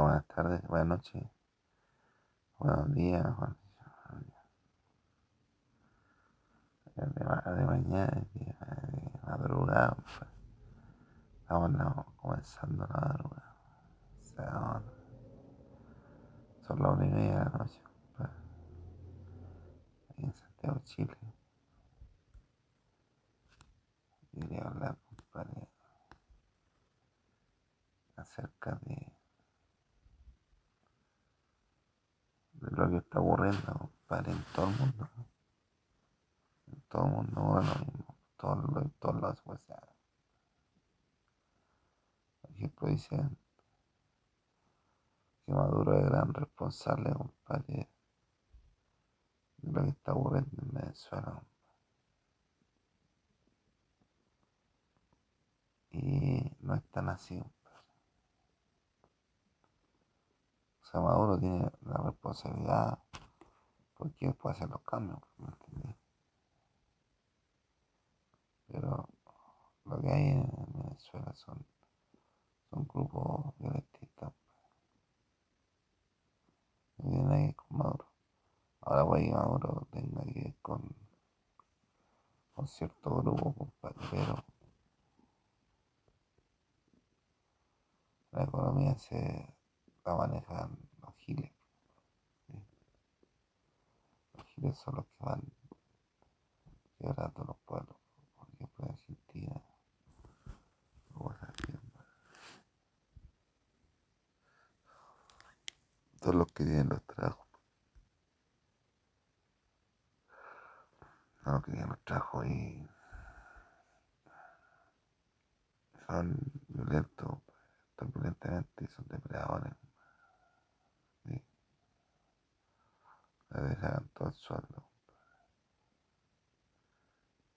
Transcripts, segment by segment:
Buenas tardes, buenas noches, buenos días, buenos días de, ma- de mañana, de, de madrugada, pues. Estamos no, comenzando la madrugada. O sea, son las una y media de la noche, pues, en Santiago, Chile. Quería hablar, acerca de, de lo que está ocurriendo, compadre, en todo el mundo. En todo el mundo mismo. Todo, en todos lados, pues. Por ejemplo, dicen que Maduro es gran responsable, compadre, de lo que está ocurriendo en Venezuela. Y no es tan así, compadre. O sea, Maduro tiene la responsabilidad porque puede hacer los cambios. Pero lo que hay en Venezuela son, son grupos violentistas, no tiene nada con Maduro. Ahora puede que Maduro tenga que ver con, con cierto grupo, compadre, pero la economía se la manejan los giles. ¿sí? Giles son los que van quebrando los pueblos. Por ejemplo, en Argentina, todos los que tienen los trabajos, no los que tienen los trabajos y son violentos, actúan violentamente y son depredadores. Todo el sueldo.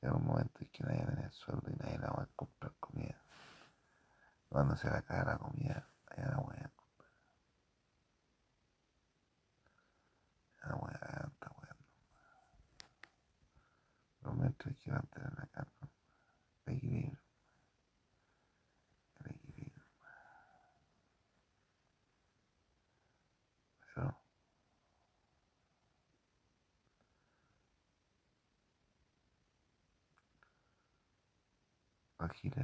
Llega un momento en que nadie tiene el sueldo y nadie la va a comprar comida. Cuando se le cae la comida, allá la voy a comprar. Ya la voy a tanta weá. Pero mientras hay que mantener la calma, el equilibrio, el equilibrio. Pero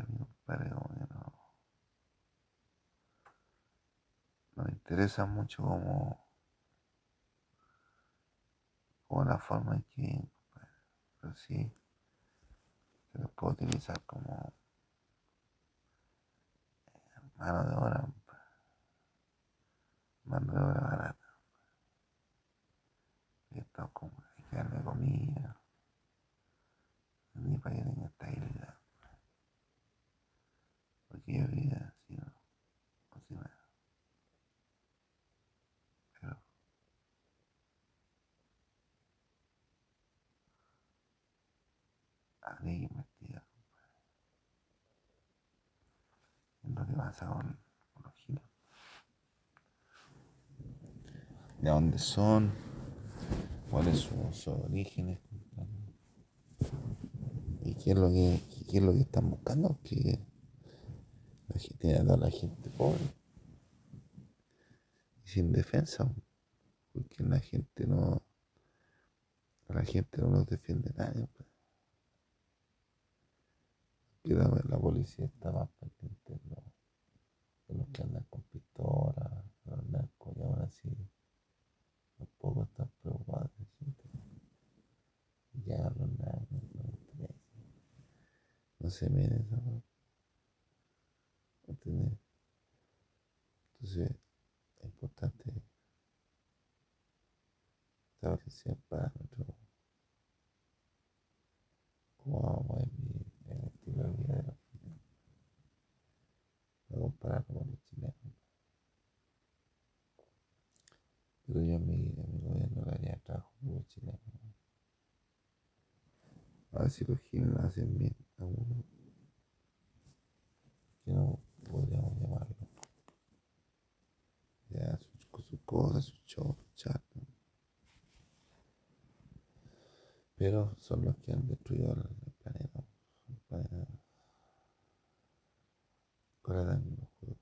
mi compadre como que no, no me interesa mucho como, como la forma en que. Pero sí se los puedo utilizar como mano de obra, mano de obra barata. Y esto como que darle comida, ni para que tenga estabilidad. Porque yo vivía así, ¿no? O sin nada. Pero habría que investigar lo que pasa con, los giles. De dónde son, cuáles son sus orígenes, y qué es lo que, qué es lo que están buscando, que la gente, a toda la gente pobre y sin defensa, porque la gente no, la gente no los defiende nadie. pues. Que la, policía está más pendiente de los, de los que andan con pistolas, los narcos, y aún así tampoco están preocupados de gente. Y que hagan los narcos, no se meten esa weá. ¿Entendés? Entonces, es importante establecer parámetros cómo vamos a vivir el estilo de vida de los chilenos. No compararlo con los chilenos. Pero yo a mi, a mi gobierno le haría trabajo con los chilenos. A ver si los lo hacen bien. Algunos que no podríamos llamarlo. Ya, sus, sus cosas, sus shows, sus chat. ¿no? Pero son los que han destruido el, planeta el mismo juego.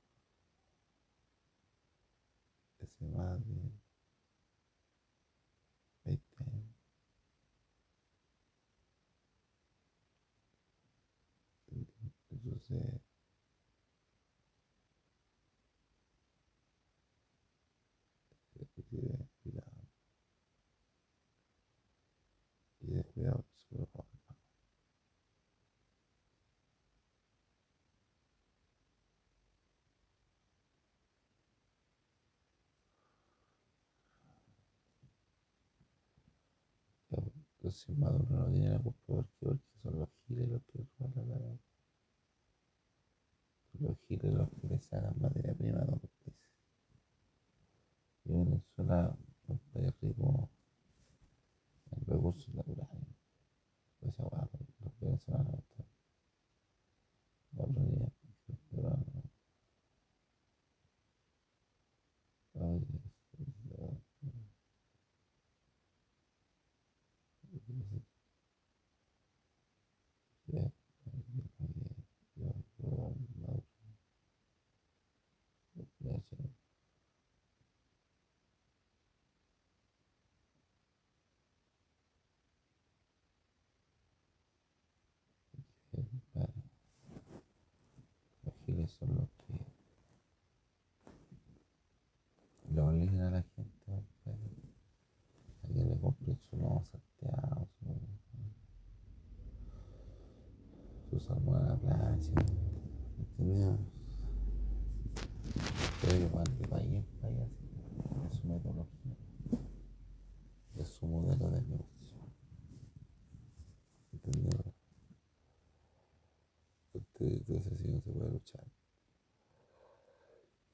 hace más de 20 años. Entonces, y de cuidado. Y Entonces Maduro no tiene la culpa porque, porque son los giles los que roban la. Los giles los que les materia prima a los países. Y Venezuela es un país rico en recursos naturales. Pues esa hueá, los venezolanos están. El otro día, el peruano. Ay, Giles son los que le obligan a la gente a que le compren su lomo salteado, su, su salmón a la plancha, ¿entendido? Pero van de país en país es su metodología, es su modelo de negocio, ¿entendido? Entonces así no se puede luchar.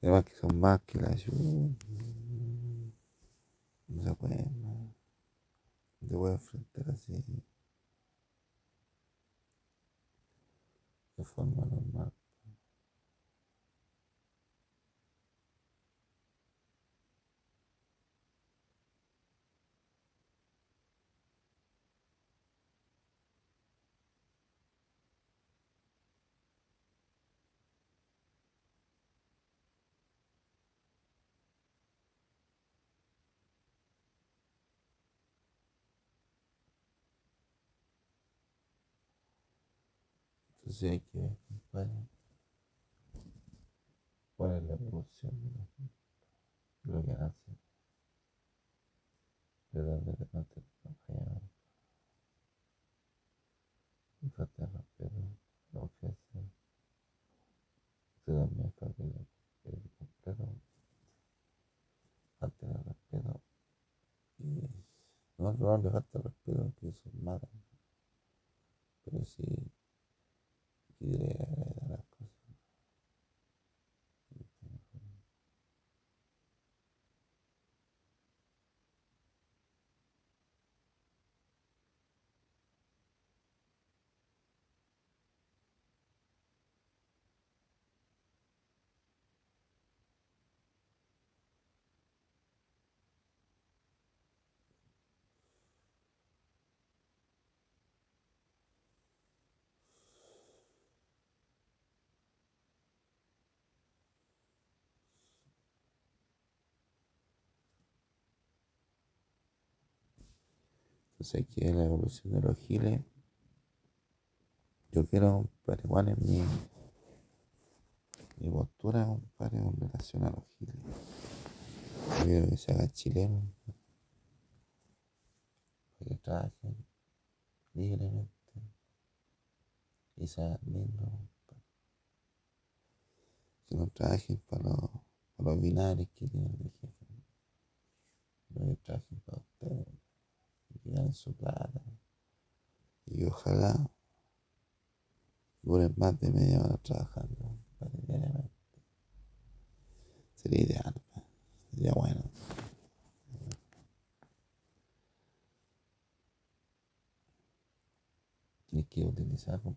Además que son más que la ayuda. No se puede, no. No se puede enfrentar así. De forma normal. Entonces hay que ver, cuál es la evolución de la gente, de lo que nace, de dónde nace la falla, y falta de respeto, la ofensa, se también falta el el falta de respeto, y no, no le falta el respeto, que eso mata, pero sí 对。Aquí es la evolución de los giles. Yo quiero, compadre, igual en mi, mi postura, compadre, con relación a los giles. Yo quiero que se hagan chilenos, para que trabajen libremente y sean lindos. Que no trabajen para los, para los binarios que tienen de jefe. No que trabajen para ustedes ganen su plata. Y ojalá duren más de media hora trabajando diariamente. Sería ideal, sería bueno. Tienes que utilizar para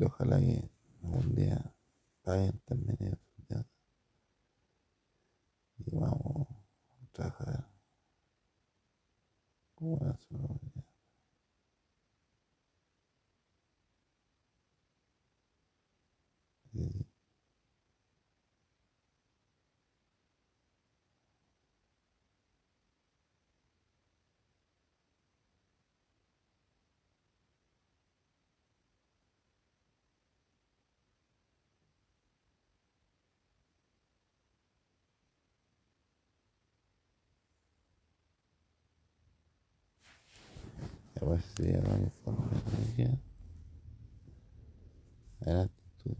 giros, ojalá que algún día paguen también ellos y vamos a trabajar como una sola unidad. Sí. A ver si ya no hay forma de energía. Adelante tú.